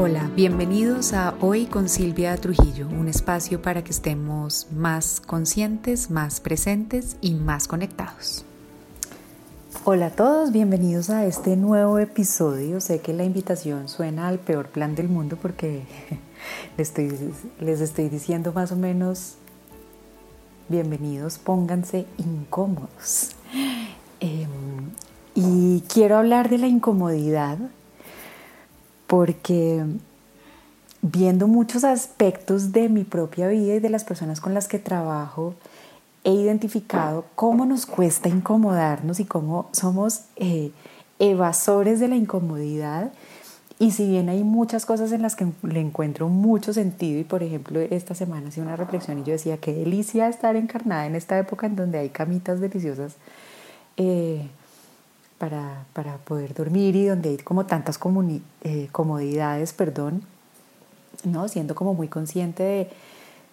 Hola, bienvenidos a Hoy con Silvia Trujillo, un espacio para que estemos más conscientes, más presentes y más conectados. Hola a todos, bienvenidos a este nuevo episodio. Sé que la invitación suena al peor plan del mundo porque les estoy, diciendo más o menos, bienvenidos, pónganse incómodos. Em, y quiero hablar de la incomodidad porque viendo muchos aspectos de mi propia vida y de las personas con las que trabajo, he identificado cómo nos cuesta incomodarnos y cómo somos eh, evasores de la incomodidad. Y si bien hay muchas cosas en las que le encuentro mucho sentido, y por ejemplo esta semana hice una reflexión y yo decía, qué delicia estar encarnada en esta época en donde hay camitas deliciosas eh, para, para, poder dormir y donde hay como tantas eh, comodidades, perdón, ¿no? siendo como muy consciente de,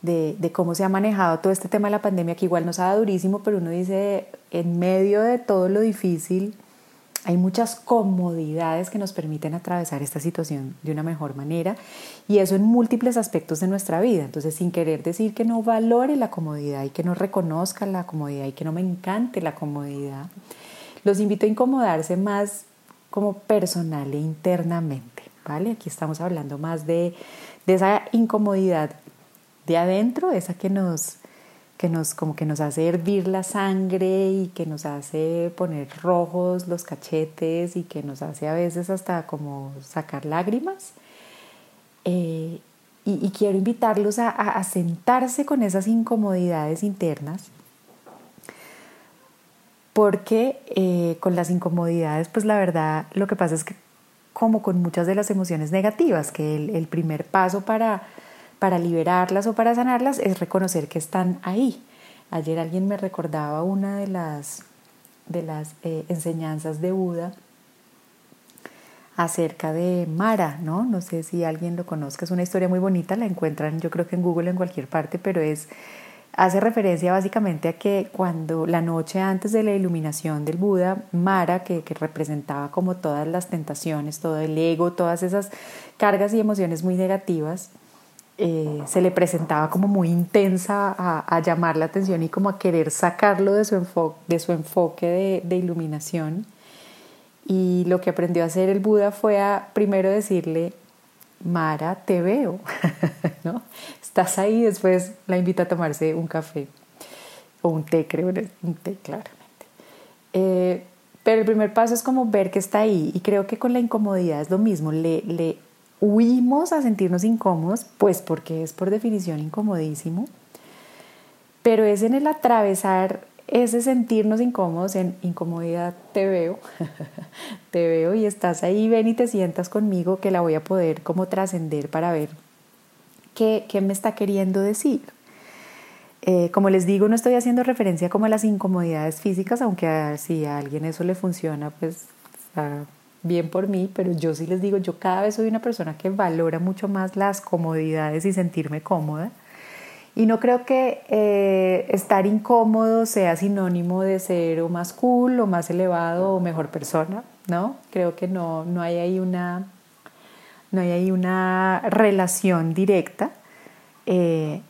de, de, cómo se ha manejado todo este tema de la pandemia, que igual nos ha dado durísimo, pero uno dice, en medio de todo lo difícil, hay muchas comodidades que nos permiten atravesar esta situación de una mejor manera y eso en múltiples aspectos de nuestra vida. Entonces, sin querer decir que no valore la comodidad y que no reconozca la comodidad y que no me encante la comodidad, los invito a incomodarse más como personal e internamente, ¿vale? Aquí estamos hablando más de, de esa incomodidad de adentro, esa que nos, que nos, como que nos hace hervir la sangre y que nos hace poner rojos los cachetes y que nos hace a veces hasta como sacar lágrimas. Eh, y, quiero invitarlos a, a, sentarse con esas incomodidades internas porque eh, con las incomodidades, pues la verdad, lo que pasa es que como con muchas de las emociones negativas, que el, primer paso para, para liberarlas o para sanarlas es reconocer que están ahí. Ayer alguien me recordaba una de las, de las eh, enseñanzas de Buda acerca de Mara, ¿no? No sé si alguien lo conozca, es una historia muy bonita, la encuentran yo creo que en Google en cualquier parte, pero es hace referencia básicamente a que cuando la noche antes de la iluminación del Buda, Mara, que, representaba como todas las tentaciones, todo el ego, todas esas cargas y emociones muy negativas, eh, se le presentaba como muy intensa a, llamar la atención y como a querer sacarlo de su, enfoque, de, su enfoque de, de iluminación. Y lo que aprendió a hacer el Buda fue a primero decirle, Mara, te veo, ¿no? Estás ahí, después la invita a tomarse un café o un té, creo, un té, claramente. Eh, pero el primer paso es como ver que está ahí y creo que con la incomodidad es lo mismo, le, le huimos a sentirnos incómodos, pues porque es por definición incomodísimo, pero es en el atravesar ese sentirnos incómodos en incomodidad, te veo, te veo y estás ahí, ven y te sientas conmigo que la voy a poder como trascender para ver qué, qué, me está queriendo decir. Eh, como les digo, no estoy haciendo referencia como a las incomodidades físicas, aunque si a alguien eso le funciona, pues está bien por mí, pero yo sí les digo, yo cada vez soy una persona que valora mucho más las comodidades y sentirme cómoda y no creo que eh, estar incómodo sea sinónimo de ser o más cool o más elevado o mejor persona, ¿no? Creo que no, no hay ahí una, no hay ahí una relación directa. Eh,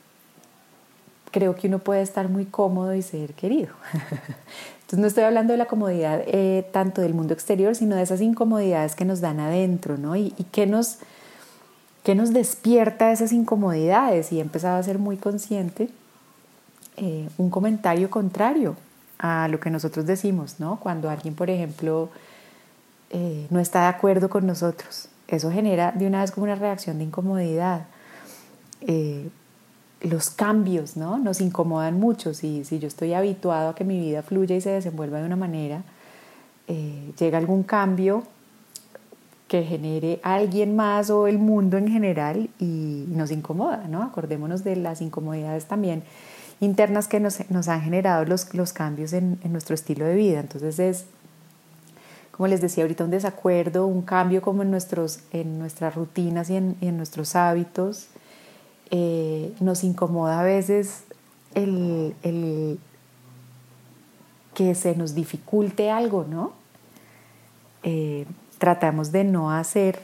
creo que uno puede estar muy cómodo y ser querido. Entonces no estoy hablando de la comodidad eh, tanto del mundo exterior, sino de esas incomodidades que nos dan adentro, ¿no? Y, y que nos ¿Qué nos despierta esas incomodidades? Y he empezado a ser muy consciente eh, un comentario contrario a lo que nosotros decimos, ¿no? Cuando alguien, por ejemplo, eh, no está de acuerdo con nosotros, eso genera de una vez como una reacción de incomodidad. Eh, los cambios, ¿no? Nos incomodan mucho. Si, si yo estoy habituado a que mi vida fluya y se desenvuelva de una manera, llega algún cambio que genere alguien más o el mundo en general y nos incomoda, ¿no? Acordémonos de las incomodidades también internas que nos, han generado los, cambios en, nuestro estilo de vida. Entonces es, como les decía ahorita, un desacuerdo, un cambio como en, nuestros, en nuestras rutinas y en, nuestros hábitos. Eh, nos incomoda a veces el, el que se nos dificulte algo, ¿no? Eh, tratamos de no hacer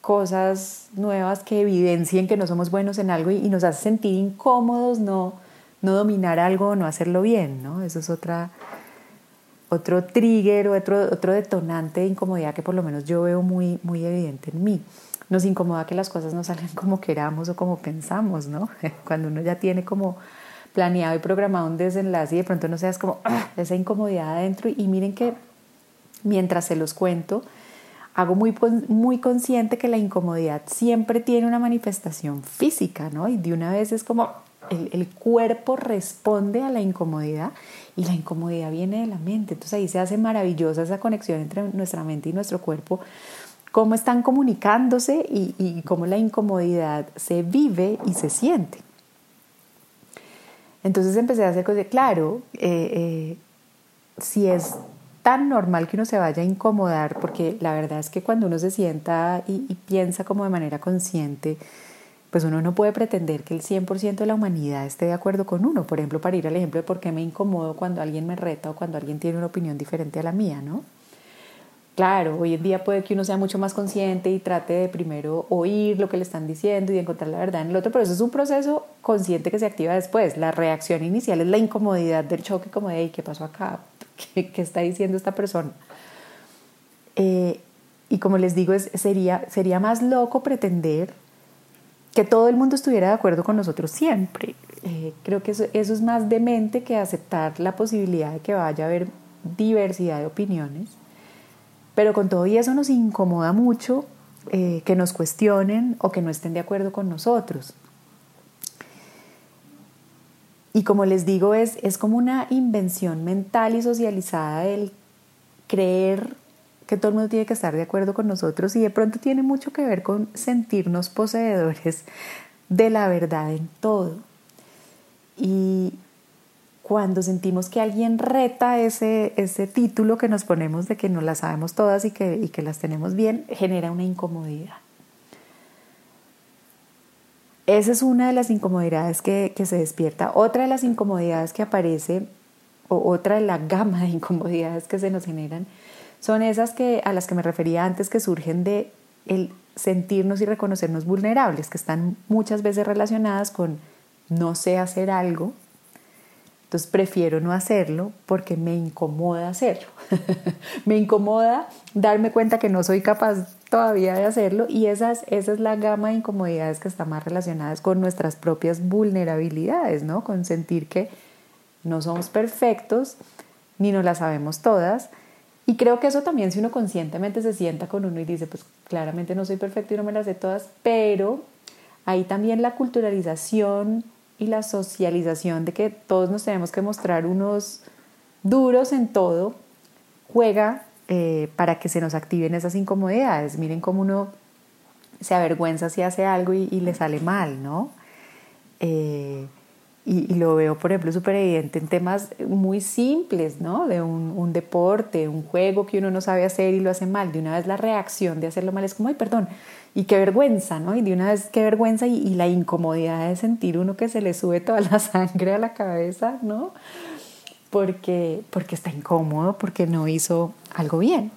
cosas nuevas que evidencien que no somos buenos en algo y, nos hace sentir incómodos no, no dominar algo o no hacerlo bien, ¿no? Eso es otra, otro trigger otro, otro detonante de incomodidad que por lo menos yo veo muy, muy evidente en mí. Nos incomoda que las cosas no salgan como queramos o como pensamos, ¿no? Cuando uno ya tiene como planeado y programado un desenlace y de pronto no seas como ¡ah! esa incomodidad adentro y miren que mientras se los cuento, hago muy, muy consciente que la incomodidad siempre tiene una manifestación física, ¿no? Y de una vez es como el, el, cuerpo responde a la incomodidad y la incomodidad viene de la mente. Entonces ahí se hace maravillosa esa conexión entre nuestra mente y nuestro cuerpo, cómo están comunicándose y, y cómo la incomodidad se vive y se siente. Entonces empecé a hacer cosas, claro, eh, eh, si es tan normal que uno se vaya a incomodar, porque la verdad es que cuando uno se sienta y, piensa como de manera consciente, pues uno no puede pretender que el 100% de la humanidad esté de acuerdo con uno. Por ejemplo, para ir al ejemplo de por qué me incomodo cuando alguien me reta o cuando alguien tiene una opinión diferente a la mía, ¿no? Claro, hoy en día puede que uno sea mucho más consciente y trate de primero oír lo que le están diciendo y de encontrar la verdad en el otro, pero eso es un proceso consciente que se activa después. La reacción inicial es la incomodidad del choque, como de, ¿qué pasó acá? ¿Qué, está diciendo esta persona? Eh, y como les digo, es, sería, sería más loco pretender que todo el mundo estuviera de acuerdo con nosotros siempre. Eh, creo que eso, eso es más demente que aceptar la posibilidad de que vaya a haber diversidad de opiniones pero con todo y eso nos incomoda mucho eh, que nos cuestionen o que no estén de acuerdo con nosotros. Y como les digo, es, es como una invención mental y socializada el creer que todo el mundo tiene que estar de acuerdo con nosotros y de pronto tiene mucho que ver con sentirnos poseedores de la verdad en todo. Y, cuando sentimos que alguien reta ese, ese título que nos ponemos de que no las sabemos todas y que, y que las tenemos bien, genera una incomodidad. Esa es una de las incomodidades que, que, se despierta. Otra de las incomodidades que aparece, o otra de la gama de incomodidades que se nos generan, son esas que, a las que me refería antes, que surgen de el sentirnos y reconocernos vulnerables, que están muchas veces relacionadas con no sé hacer algo, entonces prefiero no hacerlo porque me incomoda hacerlo. me incomoda darme cuenta que no soy capaz todavía de hacerlo y esa es, esa es la gama de incomodidades que está más relacionadas con nuestras propias vulnerabilidades, ¿no? Con sentir que no somos perfectos ni no las sabemos todas. Y creo que eso también si uno conscientemente se sienta con uno y dice, pues claramente no soy perfecto y no me las sé todas, pero ahí también la culturalización y la socialización de que todos nos tenemos que mostrar unos duros en todo, juega eh, para que se nos activen esas incomodidades. Miren cómo uno se avergüenza si hace algo y, le sale mal, ¿no? Eh, y, lo veo, por ejemplo, súper evidente en temas muy simples, ¿no? De un, un, deporte, un juego que uno no sabe hacer y lo hace mal. De una vez la reacción de hacerlo mal es como, ay, perdón, y qué vergüenza, ¿no? Y de una vez qué vergüenza y, la incomodidad de sentir uno que se le sube toda la sangre a la cabeza, ¿no? Porque, porque está incómodo, porque no hizo algo bien.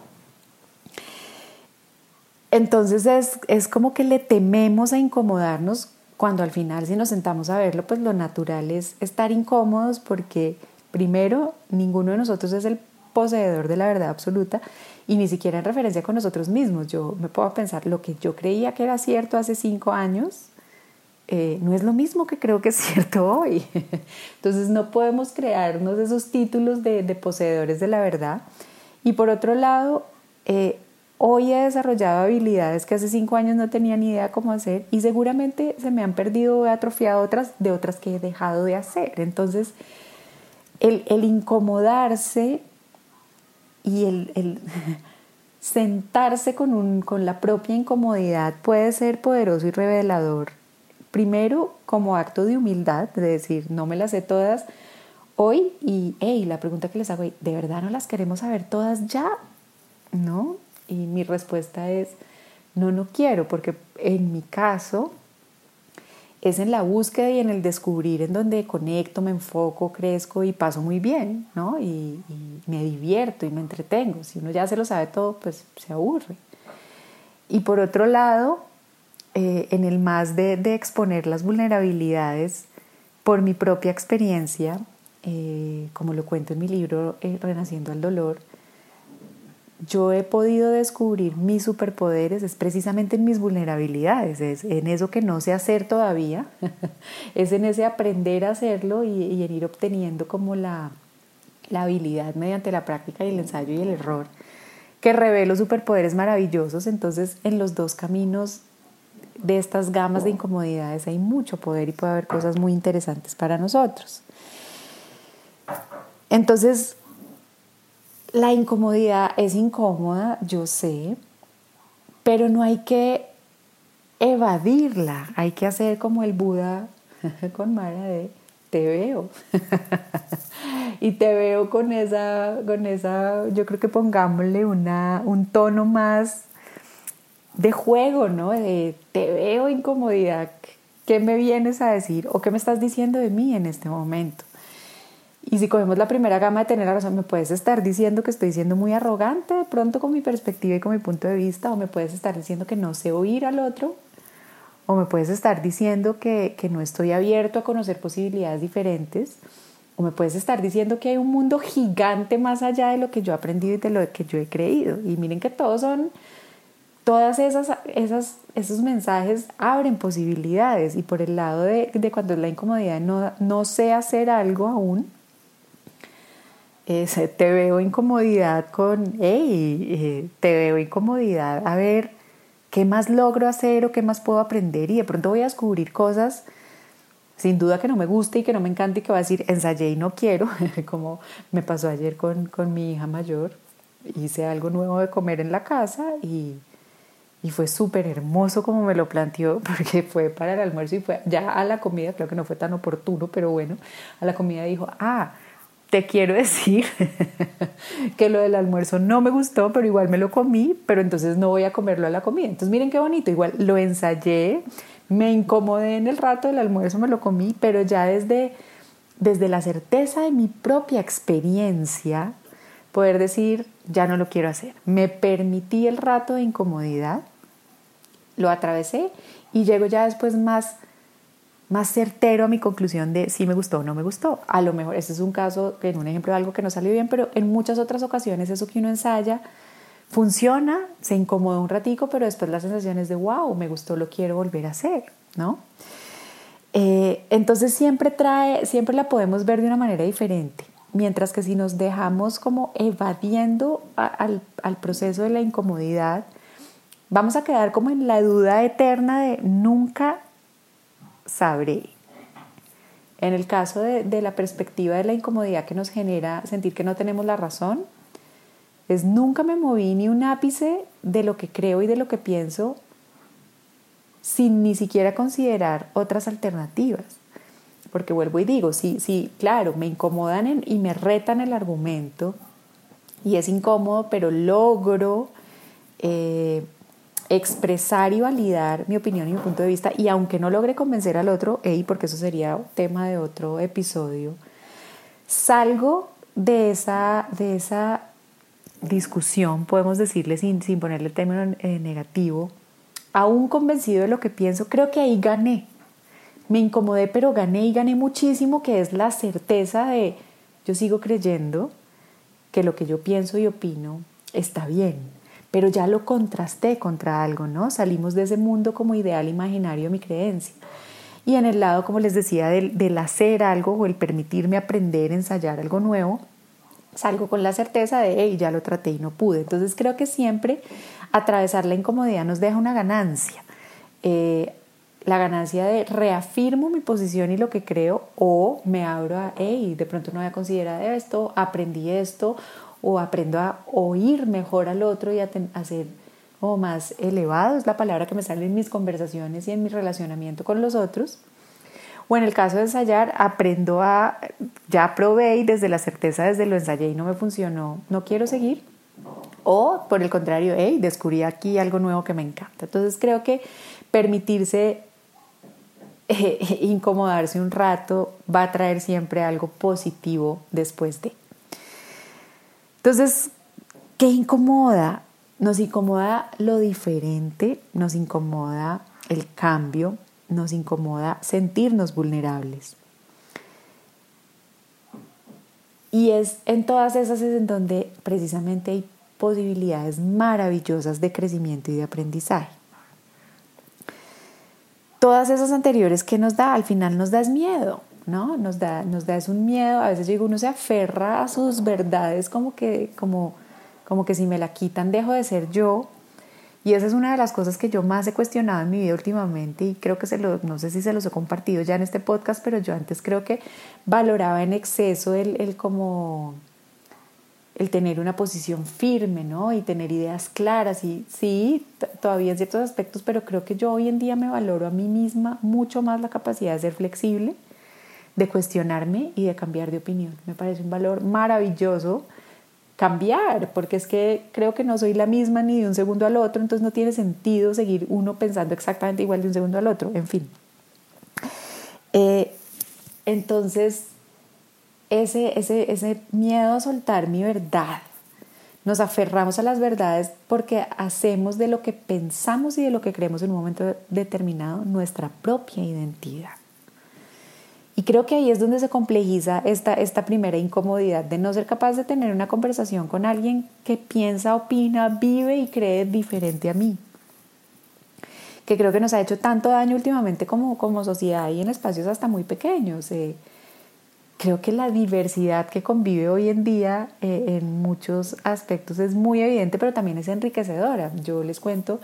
Entonces es, es como que le tememos a incomodarnos cuando al final si nos sentamos a verlo, pues lo natural es estar incómodos porque primero ninguno de nosotros es el poseedor de la verdad absoluta y ni siquiera en referencia con nosotros mismos. Yo me puedo pensar lo que yo creía que era cierto hace cinco años, eh, no es lo mismo que creo que es cierto hoy. Entonces no podemos crearnos esos títulos de, poseedores de la verdad. Y por otro lado, eh, hoy he desarrollado habilidades que hace cinco años no tenía ni idea cómo hacer y seguramente se me han perdido o atrofiado otras de otras que he dejado de hacer. Entonces, el incomodarse y el, sentarse con, un, con la propia incomodidad puede ser poderoso y revelador. Primero, como acto de humildad, de decir, no me las sé todas hoy y, hey, la pregunta que les hago, ¿de verdad no las queremos saber todas ya? ¿No? Y mi respuesta es, no, no quiero, porque en mi caso, es en la búsqueda y en el descubrir en donde conecto, me enfoco, crezco y paso muy bien, ¿no? Y, me divierto y me entretengo. Si uno ya se lo sabe todo, pues se aburre. Y por otro lado, eh, en el más de, exponer las vulnerabilidades por mi propia experiencia, eh, como lo cuento en mi libro eh, Renaciendo al Dolor, yo he podido descubrir mis superpoderes es precisamente en mis vulnerabilidades, es en eso que no sé hacer todavía, es en ese aprender a hacerlo y, en ir obteniendo como la, la, habilidad mediante la práctica y el ensayo y el error, que revelo superpoderes maravillosos. Entonces, en los dos caminos de estas gamas de incomodidades hay mucho poder y puede haber cosas muy interesantes para nosotros. Entonces, la incomodidad es incómoda, yo sé, pero no hay que evadirla, hay que hacer como el Buda con Mara de te veo. y te veo con esa, con esa, yo creo que pongámosle una, un tono más de juego, ¿no? De te veo incomodidad, ¿qué me vienes a decir o qué me estás diciendo de mí en este momento? Y si cogemos la primera gama de tener la razón, me puedes estar diciendo que estoy siendo muy arrogante de pronto con mi perspectiva y con mi punto de vista, o me puedes estar diciendo que no sé oír al otro, o me puedes estar diciendo que, que no estoy abierto a conocer posibilidades diferentes, o me puedes estar diciendo que hay un mundo gigante más allá de lo que yo he aprendido y de lo que yo he creído. Y miren que todos son, todas esas, esas esos mensajes abren posibilidades. Y por el lado de, de cuando la incomodidad no, no sé hacer algo aún, te veo incomodidad con, hey, eh, te veo incomodidad, a ver, ¿qué más logro hacer o qué más puedo aprender? Y de pronto voy a descubrir cosas, sin duda que no me guste y que no me encante y que va a decir, ensayé y no quiero, como me pasó ayer con, con mi hija mayor. Hice algo nuevo de comer en la casa y, y fue súper hermoso como me lo planteó, porque fue para el almuerzo y fue ya a la comida, creo que no fue tan oportuno, pero bueno, a la comida dijo, ah, te quiero decir que lo del almuerzo no me gustó, pero igual me lo comí, pero entonces no voy a comerlo a la comida. Entonces miren qué bonito, igual lo ensayé, me incomodé en el rato del almuerzo, me lo comí, pero ya desde, desde la certeza de mi propia experiencia, poder decir, ya no lo quiero hacer. Me permití el rato de incomodidad, lo atravesé y llego ya después más más certero a mi conclusión de si me gustó o no me gustó. A lo mejor, este es un caso, en un ejemplo de algo que no salió bien, pero en muchas otras ocasiones eso que uno ensaya funciona, se incomoda un ratico, pero después la sensación es de wow, me gustó, lo quiero volver a hacer, ¿no? Eh, entonces siempre trae, siempre la podemos ver de una manera diferente. Mientras que si nos dejamos como evadiendo al, al proceso de la incomodidad, vamos a quedar como en la duda eterna de nunca sabré. En el caso de, la perspectiva de la incomodidad que nos genera sentir que no tenemos la razón, es nunca me moví ni un ápice de lo que creo y de lo que pienso sin ni siquiera considerar otras alternativas. Porque vuelvo y digo, sí, sí, claro, me incomodan y me retan el argumento y es incómodo, pero logro eh, expresar y validar mi opinión y mi punto de vista y aunque no logre convencer al otro, hey, porque eso sería tema de otro episodio, salgo de esa, de esa discusión, podemos decirle sin, sin ponerle término eh, negativo, aún convencido de lo que pienso, creo que ahí gané. Me incomodé, pero gané y gané muchísimo, que es la certeza de yo sigo creyendo que lo que yo pienso y opino está bien pero ya lo contrasté contra algo, ¿no? Salimos de ese mundo como ideal imaginario mi creencia. Y en el lado, como les decía, del, hacer algo o el permitirme aprender, ensayar algo nuevo, salgo con la certeza de, hey, ya lo traté y no pude. Entonces creo que siempre atravesar la incomodidad nos deja una ganancia. Eh, la ganancia de reafirmo mi posición y lo que creo o me abro a, hey, de pronto no había considerado esto, aprendí esto o aprendo a oír mejor al otro y a, ser como más elevado, es la palabra que me sale en mis conversaciones y en mi relacionamiento con los otros. O en el caso de ensayar, aprendo a, ya probé y desde la certeza, desde lo ensayé y no me funcionó, no quiero seguir. O por el contrario, hey, descubrí aquí algo nuevo que me encanta. Entonces creo que permitirse eh, incomodarse un rato va a traer siempre algo positivo después de. Entonces, ¿qué incomoda? Nos incomoda lo diferente, nos incomoda el cambio, nos incomoda sentirnos vulnerables. Y es en todas esas es en donde precisamente hay posibilidades maravillosas de crecimiento y de aprendizaje. Todas esas anteriores que nos da, al final nos da es miedo, ¿no? Nos da, nos da es un miedo, a veces digo, uno se aferra a sus verdades como que, como, como que si me la quitan dejo de ser yo. Y esa es una de las cosas que yo más he cuestionado en mi vida últimamente y creo que se lo, no sé si se los he compartido ya en este podcast, pero yo antes creo que valoraba en exceso el, el como el tener una posición firme, ¿no? Y tener ideas claras. Y sí, todavía en ciertos aspectos, pero creo que yo hoy en día me valoro a mí misma mucho más la capacidad de ser flexible, de cuestionarme y de cambiar de opinión. Me parece un valor maravilloso cambiar, porque es que creo que no soy la misma ni de un segundo al otro, entonces no tiene sentido seguir uno pensando exactamente igual de un segundo al otro, en fin. Eh, entonces, ese, ese, ese miedo a soltar mi verdad, nos aferramos a las verdades porque hacemos de lo que pensamos y de lo que creemos en un momento determinado nuestra propia identidad. Y creo que ahí es donde se complejiza esta, esta primera incomodidad de no ser capaz de tener una conversación con alguien que piensa, opina, vive y cree diferente a mí. Que creo que nos ha hecho tanto daño últimamente como, como sociedad y en espacios hasta muy pequeños. Eh, creo que la diversidad que convive hoy en día eh, en muchos aspectos es muy evidente, pero también es enriquecedora. Yo les cuento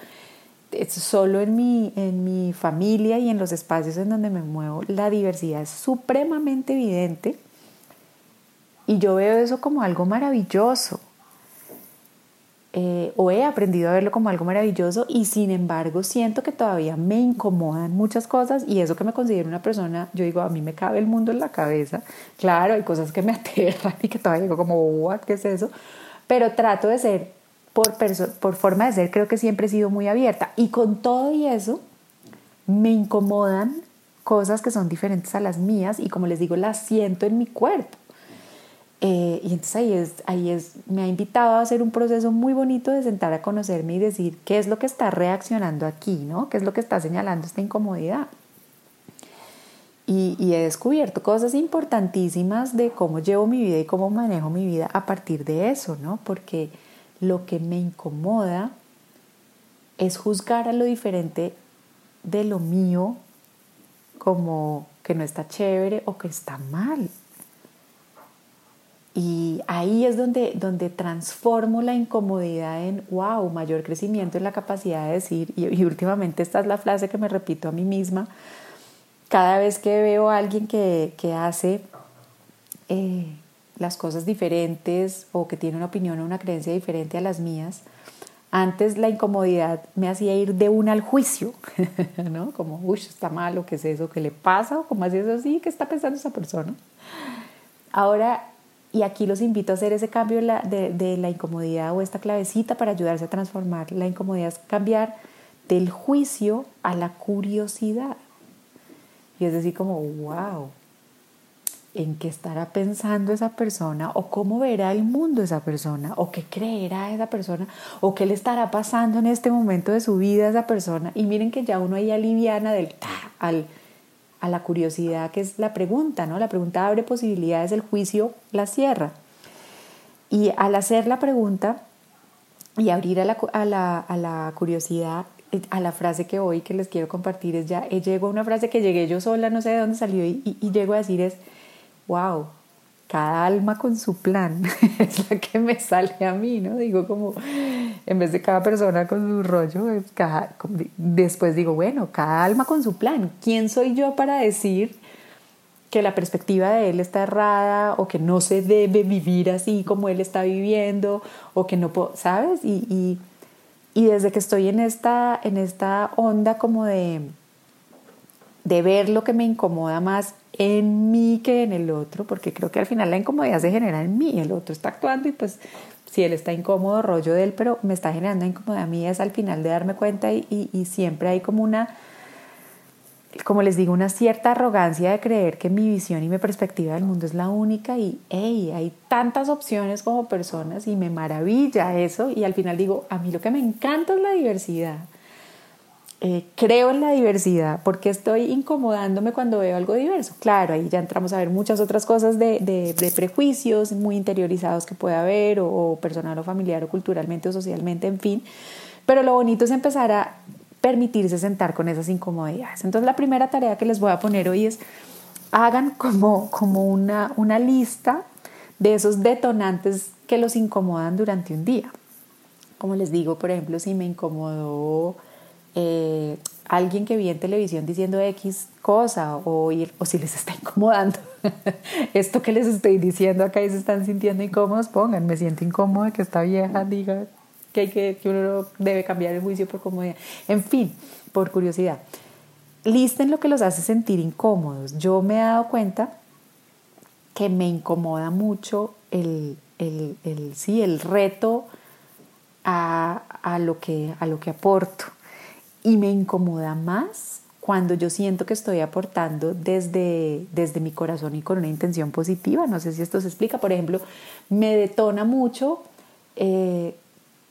solo en mi, en mi familia y en los espacios en donde me muevo, la diversidad es supremamente evidente y yo veo eso como algo maravilloso. Eh, o he aprendido a verlo como algo maravilloso y sin embargo siento que todavía me incomodan muchas cosas y eso que me considero una persona, yo digo, a mí me cabe el mundo en la cabeza. Claro, hay cosas que me aterran y que todavía digo como, ¿qué es eso? Pero trato de ser por, forma de ser, creo que siempre he sido muy abierta. Y con todo y eso, me incomodan cosas que son diferentes a las mías y como les digo, las siento en mi cuerpo. Eh, y entonces ahí es, ahí es, me ha invitado a hacer un proceso muy bonito de sentar a conocerme y decir qué es lo que está reaccionando aquí, ¿no? ¿Qué es lo que está señalando esta incomodidad? Y, y he descubierto cosas importantísimas de cómo llevo mi vida y cómo manejo mi vida a partir de eso, ¿no? Porque lo que me incomoda es juzgar a lo diferente de lo mío como que no está chévere o que está mal. Y ahí es donde, donde transformo la incomodidad en, wow, mayor crecimiento en la capacidad de decir, y, últimamente esta es la frase que me repito a mí misma, cada vez que veo a alguien que, hace eh, las cosas diferentes o que tiene una opinión o una creencia diferente a las mías, antes la incomodidad me hacía ir de una al juicio, ¿no? Como, uy, está malo, ¿qué es eso? ¿Qué le pasa? ¿O cómo es eso así? ¿Qué está pensando esa persona? Ahora, y aquí los invito a hacer ese cambio de, de la incomodidad o esta clavecita para ayudarse a transformar. La incomodidad es cambiar del juicio a la curiosidad. Y es decir, como, wow, en qué estará pensando esa persona o cómo verá el mundo esa persona o qué creerá esa persona o qué le estará pasando en este momento de su vida a esa persona. Y miren que ya uno ahí aliviana del al, a la curiosidad que es la pregunta, ¿no? La pregunta abre posibilidades, el juicio la cierra. Y al hacer la pregunta y abrir a la, a la, a la curiosidad, a la frase que hoy que les quiero compartir es ya, eh, llego a una frase que llegué yo sola, no sé de dónde salió y, y llego a decir es, wow, cada alma con su plan, es la que me sale a mí, ¿no? Digo como, en vez de cada persona con su rollo, cada, después digo, bueno, cada alma con su plan. ¿Quién soy yo para decir que la perspectiva de él está errada o que no se debe vivir así como él está viviendo o que no puedo, ¿sabes? Y, y, y desde que estoy en esta, en esta onda como de, de ver lo que me incomoda más en mí que en el otro, porque creo que al final la incomodidad se genera en mí, el otro está actuando y pues si él está incómodo, rollo de él, pero me está generando incomodidad a mí es al final de darme cuenta y, y, siempre hay como una, como les digo, una cierta arrogancia de creer que mi visión y mi perspectiva del mundo es la única y, hey, hay tantas opciones como personas y me maravilla eso y al final digo, a mí lo que me encanta es la diversidad. Eh, creo en la diversidad porque estoy incomodándome cuando veo algo diverso. Claro, ahí ya entramos a ver muchas otras cosas de, de, prejuicios muy interiorizados que puede haber o, o personal o familiar o culturalmente o socialmente, en fin. Pero lo bonito es empezar a permitirse sentar con esas incomodidades. Entonces la primera tarea que les voy a poner hoy es hagan como, como una, una lista de esos detonantes que los incomodan durante un día. Como les digo, por ejemplo, si me incomodó eh, alguien que vi en televisión diciendo X cosa o, o si les está incomodando esto que les estoy diciendo acá y se están sintiendo incómodos, pongan, me siento incómoda que esta vieja diga que, hay que, que uno debe cambiar el juicio por comodidad. En fin, por curiosidad. Listen lo que los hace sentir incómodos. Yo me he dado cuenta que me incomoda mucho el, el, el sí, el reto a, a, lo que, a lo que aporto. Y me incomoda más cuando yo siento que estoy aportando desde, desde mi corazón y con una intención positiva. No sé si esto se explica. Por ejemplo, me detona mucho eh,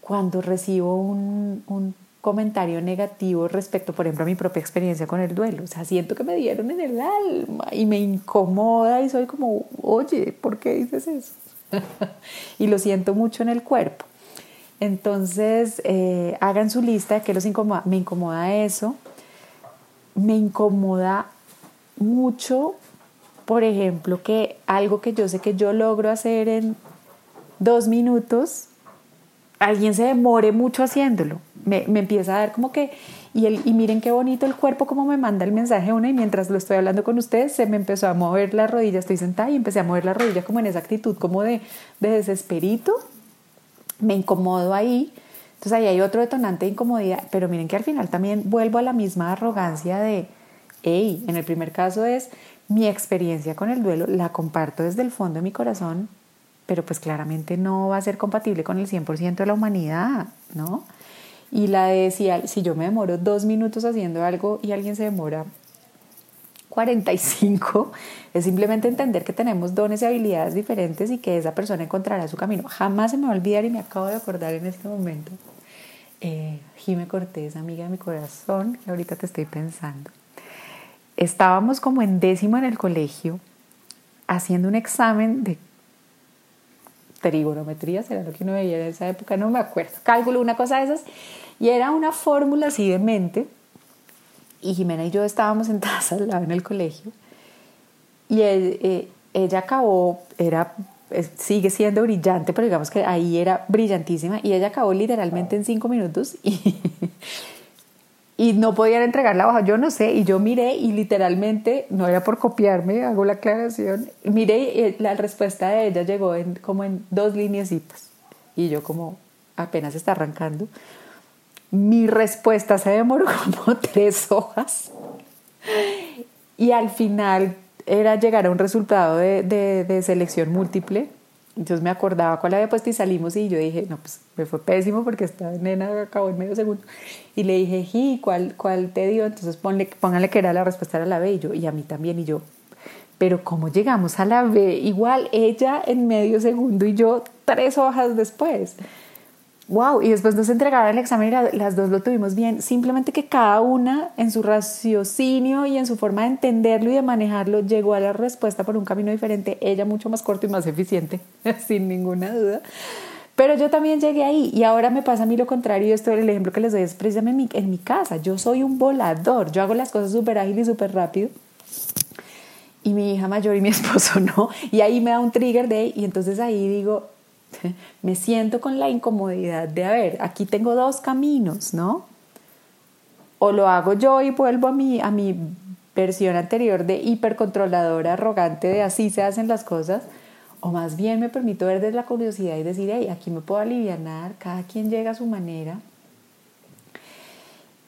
cuando recibo un, un, comentario negativo respecto, por ejemplo, a mi propia experiencia con el duelo. O sea, siento que me dieron en el alma y me incomoda y soy como, oye, ¿por qué dices eso? y lo siento mucho en el cuerpo. Entonces, eh, hagan su lista de qué los incomoda. Me incomoda eso. Me incomoda mucho, por ejemplo, que algo que yo sé que yo logro hacer en dos minutos, alguien se demore mucho haciéndolo. Me, me, empieza a dar como que, y, el, y miren qué bonito el cuerpo como me manda el mensaje una y mientras lo estoy hablando con ustedes se me empezó a mover la rodilla, estoy sentada y empecé a mover la rodilla como en esa actitud como de, de desesperito, me incomodo ahí, entonces ahí hay otro detonante de incomodidad, pero miren que al final también vuelvo a la misma arrogancia de, hey, en el primer caso es mi experiencia con el duelo, la comparto desde el fondo de mi corazón, pero pues claramente no va a ser compatible con el 100% de la humanidad, ¿no? Y la de si, si yo me demoro dos minutos haciendo algo y alguien se demora 45, es simplemente entender que tenemos dones y habilidades diferentes y que esa persona encontrará su camino. Jamás se me va a olvidar y me acabo de acordar en este momento. Eh, Jime Cortés, amiga de mi corazón, que ahorita te estoy pensando. Estábamos como en décimo en el colegio haciendo un examen de trigonometría, será lo que uno veía en esa época, no me acuerdo, cálculo, una cosa de esas, y era una fórmula así de mente, y Jimena y yo estábamos sentadas al lado en el colegio, y eh, ella acabó, era, sigue siendo brillante, pero digamos que ahí era brillantísima, y ella acabó literalmente en cinco minutos, y, y no podían entregar la hoja, yo no sé, y yo miré y literalmente, no era por copiarme, hago la aclaración, miré y eh, la respuesta de ella llegó en, como en dos líneasitas y yo como apenas está arrancando. Mi respuesta se demoró como tres hojas y al final era llegar a un resultado de, de, selección múltiple entonces me acordaba cuál había puesto y salimos y yo dije, no, pues me fue pésimo porque esta nena acabó en medio segundo. Y le dije, ¿y cuál, cuál te dio? Entonces ponle, póngale que era la respuesta era la B y yo, y a mí también y yo. Pero ¿cómo llegamos a la B? Igual ella en medio segundo y yo tres hojas después wow, y después nos entregaron el examen y las dos lo tuvimos bien, simplemente que cada una en su raciocinio y en su forma de entenderlo y de manejarlo llegó a la respuesta por un camino diferente, ella mucho más corto y más eficiente, sin ninguna duda. Pero yo también llegué ahí y ahora me pasa a mí lo contrario. Esto el ejemplo que les doy es precisamente en mi casa, yo soy un volador, yo hago las cosas súper ágil y súper rápido. Y mi hija mayor y mi esposo no, y ahí me da un trigger de, y entonces ahí digo, me siento con la incomodidad de, a ver, aquí tengo dos caminos, ¿no? O lo hago yo y vuelvo a mi, a mi versión anterior de hipercontroladora, arrogante, de así se hacen las cosas, o más bien me permito ver desde la curiosidad y decir, hey, aquí me puedo aliviar, cada quien llega a su manera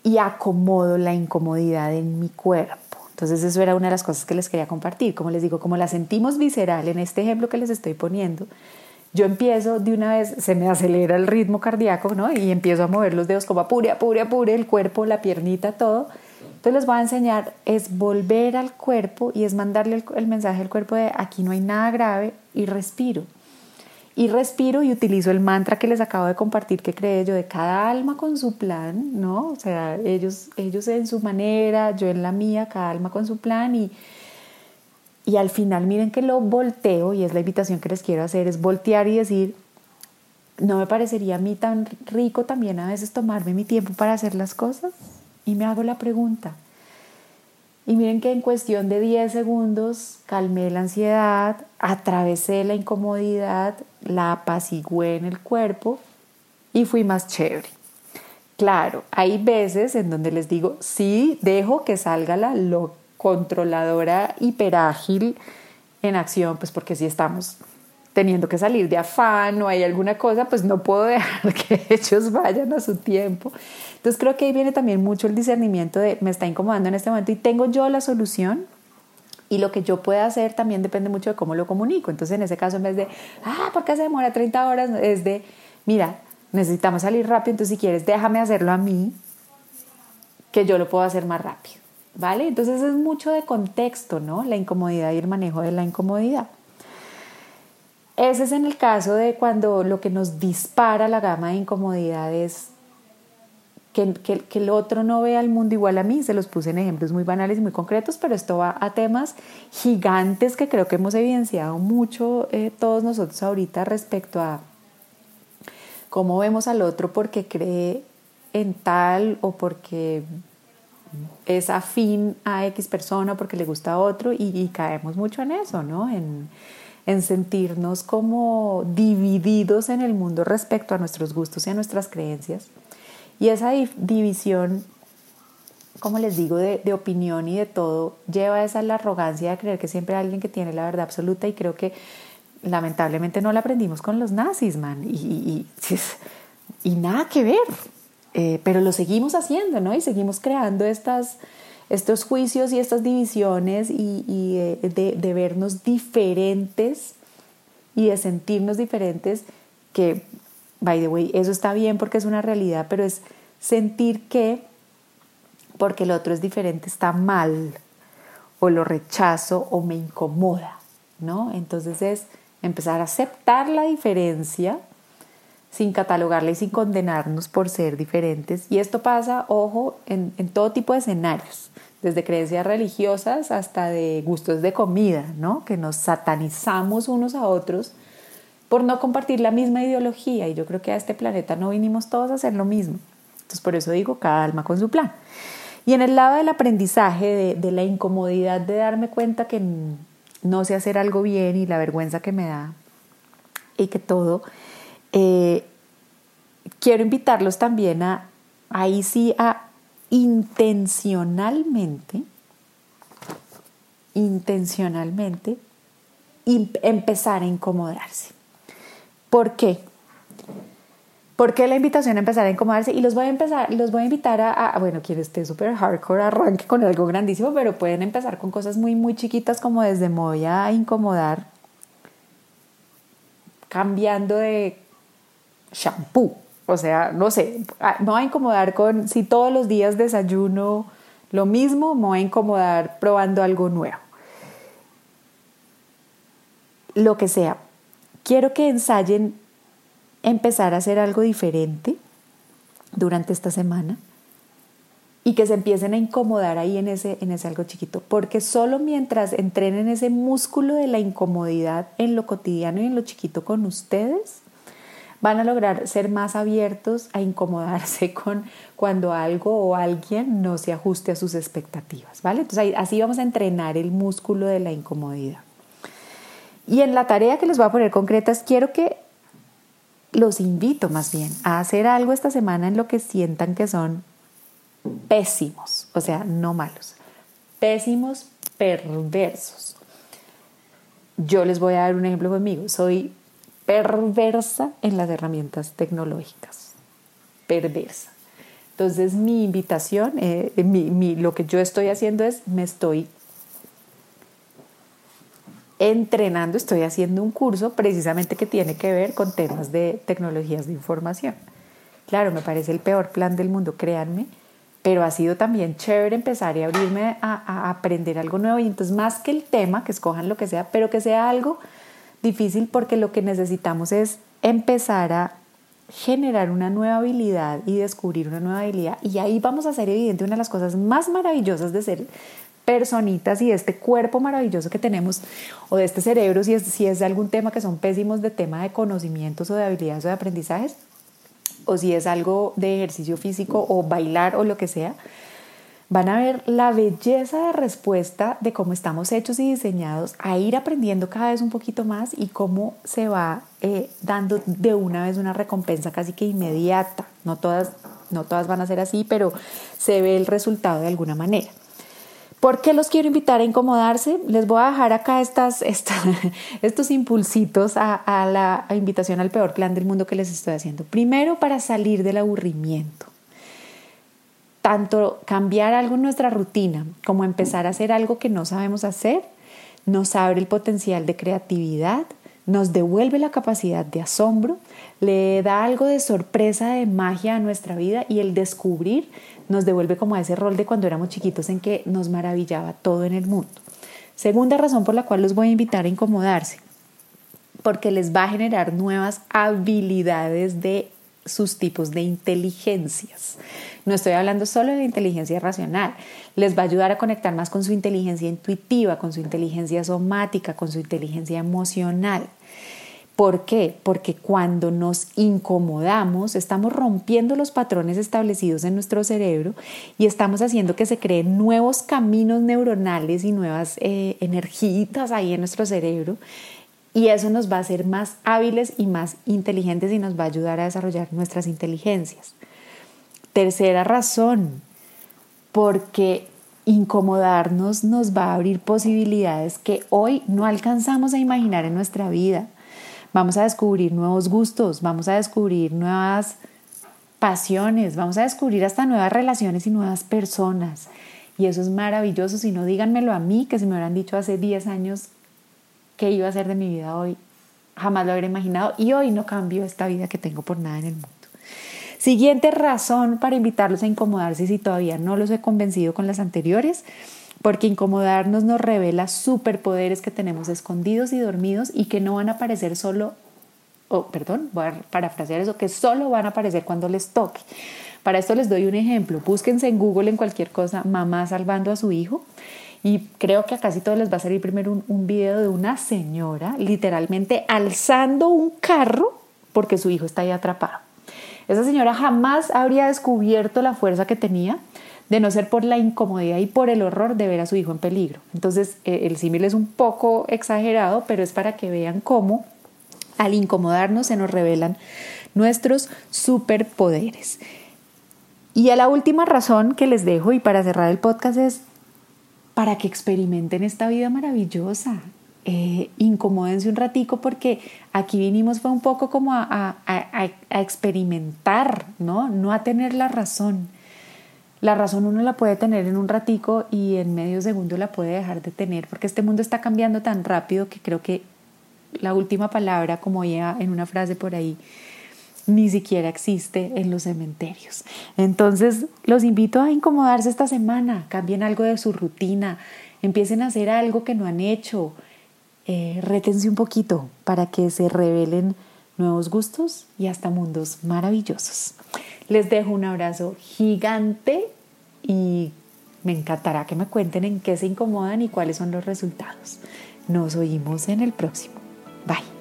y acomodo la incomodidad en mi cuerpo. Entonces eso era una de las cosas que les quería compartir. Como les digo, como la sentimos visceral en este ejemplo que les estoy poniendo, yo empiezo de una vez, se me acelera el ritmo cardíaco, ¿no? Y empiezo a mover los dedos como apure, apure, apure, el cuerpo, la piernita, todo. Entonces les voy a enseñar es volver al cuerpo y es mandarle el, mensaje al cuerpo de aquí no hay nada grave y respiro. Y respiro y utilizo el mantra que les acabo de compartir que creé yo de cada alma con su plan, ¿no? O sea, ellos, ellos en su manera, yo en la mía, cada alma con su plan y, y al final miren que lo volteo y es la invitación que les quiero hacer, es voltear y decir, no me parecería a mí tan rico también a veces tomarme mi tiempo para hacer las cosas y me hago la pregunta. Y miren que en cuestión de 10 segundos calmé la ansiedad, atravesé la incomodidad, la apacigué en el cuerpo y fui más chévere. Claro, hay veces en donde les digo, sí, dejo que salga la lo controladora hiperágil en acción, pues porque si estamos teniendo que salir de afán o hay alguna cosa, pues no puedo dejar que ellos vayan a su tiempo. Entonces creo que ahí viene también mucho el discernimiento de me está incomodando en este momento y tengo yo la solución y lo que yo pueda hacer también depende mucho de cómo lo comunico. Entonces en ese caso en vez de, ah, ¿por qué se demora 30 horas? Es de, mira, necesitamos salir rápido, entonces si quieres déjame hacerlo a mí, que yo lo puedo hacer más rápido. ¿Vale? Entonces es mucho de contexto, ¿no? La incomodidad y el manejo de la incomodidad. Ese es en el caso de cuando lo que nos dispara la gama de incomodidades que, que, el otro no vea el mundo igual a mí. Se los puse en ejemplos muy banales y muy concretos, pero esto va a temas gigantes que creo que hemos evidenciado mucho eh, todos nosotros ahorita respecto a cómo vemos al otro porque cree en tal o porque es afín a X persona porque le gusta a otro y, y caemos mucho en eso, ¿no? En, en sentirnos como divididos en el mundo respecto a nuestros gustos y a nuestras creencias. Y esa división, como les digo, de, opinión y de todo, lleva a esa la arrogancia de creer que siempre hay alguien que tiene la verdad absoluta y creo que lamentablemente no la aprendimos con los nazis, man, y, y, nada que ver, eh, pero lo seguimos haciendo, ¿no? Y seguimos creando estas estos juicios y estas divisiones y, eh, de, vernos diferentes y de sentirnos diferentes, que, by the way, eso está bien porque es una realidad, pero es sentir que porque el otro es diferente está mal o lo rechazo o me incomoda, ¿no? Entonces es empezar a aceptar la diferencia sin catalogarla y sin condenarnos por ser diferentes. Y esto pasa, ojo, en, en todo tipo de escenarios desde creencias religiosas hasta de gustos de comida, ¿no? Que nos satanizamos unos a otros por no compartir la misma ideología y yo creo que a este planeta no vinimos todos a hacer lo mismo. Entonces por eso digo, cada alma con su plan. Y en el lado del aprendizaje, de, la incomodidad de darme cuenta que no sé hacer algo bien y la vergüenza que me da y que todo, eh, quiero invitarlos también a, ahí sí, a intencionalmente, intencionalmente, empezar a incomodarse. ¿Por qué? ¿Por qué la invitación a empezar a incomodarse? Y los voy a empezar, los voy a invitar a, bueno, quien esté súper hardcore, arranque con algo grandísimo, pero pueden empezar con cosas muy, muy chiquitas como desde me voy a incomodar cambiando de shampoo o sea, no sé, ah, me voy a incomodar con, si todos los días desayuno lo mismo, me voy a incomodar probando algo nuevo. Lo que sea. Quiero que ensayen empezar a hacer algo diferente durante esta semana y que se empiecen a incomodar ahí en ese, en ese algo chiquito, porque solo mientras entrenen ese músculo de la incomodidad en lo cotidiano y en lo chiquito con ustedes, van a lograr ser más abiertos a incomodarse con cuando algo o alguien no se ajuste a sus expectativas, ¿vale? Entonces así vamos a entrenar el músculo de la incomodidad. Y en la tarea que les voy a poner concretas, quiero que los invito más bien a hacer algo esta semana en lo que sientan que son pésimos, o sea, no malos, pésimos, perversos. Yo les voy a dar un ejemplo conmigo. Soy perversa en las herramientas tecnológicas. Perversa. Entonces mi invitación, eh, lo que yo estoy haciendo es, me estoy entrenando, estoy haciendo un curso precisamente que tiene que ver con temas de tecnologías de información. Claro, me parece el peor plan del mundo, créanme, pero ha sido también chévere empezar y abrirme a, aprender algo nuevo y entonces más que el tema, que escojan lo que sea, pero que sea algo difícil porque lo que necesitamos es empezar a generar una nueva habilidad y descubrir una nueva habilidad. Y ahí vamos a hacer evidente una de las cosas más maravillosas de ser personitas y de este cuerpo maravilloso que tenemos o de este cerebro si es, si es algún tema que son pésimos de tema de conocimientos o de habilidades o de aprendizajes o si es algo de ejercicio físico o bailar o lo que sea, van a ver la belleza de respuesta de cómo estamos hechos y diseñados a ir aprendiendo cada vez un poquito más y cómo se va eh, dando de una vez una recompensa casi que inmediata. No todas, no todas van a ser así, pero se ve el resultado de alguna manera. ¿Por qué los quiero invitar a incomodarse? Les voy a dejar acá estas, estos impulsitos a, a la invitación al peor plan del mundo que les estoy haciendo. Primero, para salir del aburrimiento. Tanto cambiar algo en nuestra rutina como empezar a hacer algo que no sabemos hacer, nos abre el potencial de creatividad, nos devuelve la capacidad de asombro, le da algo de sorpresa, de magia a nuestra vida y el descubrir nos devuelve como a ese rol de cuando éramos chiquitos en que nos maravillaba todo en el mundo. Segunda razón por la cual los voy a invitar a incomodarse, porque les va a generar nuevas habilidades de sus tipos de inteligencias. No estoy hablando solo de la inteligencia racional, les va a ayudar a conectar más con su inteligencia intuitiva, con su inteligencia somática, con su inteligencia emocional. ¿Por qué? Porque cuando nos incomodamos estamos rompiendo los patrones establecidos en nuestro cerebro y estamos haciendo que se creen nuevos caminos neuronales y nuevas eh, energitas ahí en nuestro cerebro y eso nos va a hacer más hábiles y más inteligentes y nos va a ayudar a desarrollar nuestras inteligencias. Tercera razón, porque incomodarnos nos va a abrir posibilidades que hoy no alcanzamos a imaginar en nuestra vida vamos a descubrir nuevos gustos, vamos a descubrir nuevas pasiones, vamos a descubrir hasta nuevas relaciones y nuevas personas. Y eso es maravilloso. Si no, díganmelo a mí, que si me hubieran dicho hace 10 años qué iba a ser de mi vida hoy, jamás lo hubiera imaginado. Y hoy no cambio esta vida que tengo por nada en el mundo. Siguiente razón para invitarlos a incomodarse si todavía no los he convencido con las anteriores porque incomodarnos nos revela superpoderes que tenemos escondidos y dormidos y que no van a aparecer solo, o perdón, voy a parafrasear eso, que solo van a aparecer cuando les toque. Para esto les doy un ejemplo. Búsquense en Google en cualquier cosa, mamá salvando a su hijo. Y creo que a casi todos les va a salir primero un, un video de una señora literalmente alzando un carro porque su hijo está ahí atrapado. Esa señora jamás habría descubierto la fuerza que tenía de no ser por la incomodidad y por el horror de ver a su hijo en peligro. Entonces, eh, el símil es un poco exagerado, pero es para que vean cómo al incomodarnos se nos revelan nuestros superpoderes. Y a la última razón que les dejo y para cerrar el podcast es para que experimenten esta vida maravillosa. Eh, incomódense un ratico porque aquí vinimos fue un poco como a, experimentar, ¿no? No a tener la razón. La razón uno la puede tener en un ratico y en medio segundo la puede dejar de tener, porque este mundo está cambiando tan rápido que creo que la última palabra, como ya en una frase por ahí, ni siquiera existe en los cementerios. Entonces, los invito a incomodarse esta semana, cambien algo de su rutina, empiecen a hacer algo que no han hecho, eh, rétense un poquito para que se revelen nuevos gustos y hasta mundos maravillosos. Les dejo un abrazo gigante y me encantará que me cuenten en qué se incomodan y cuáles son los resultados. Nos oímos en el próximo. Bye.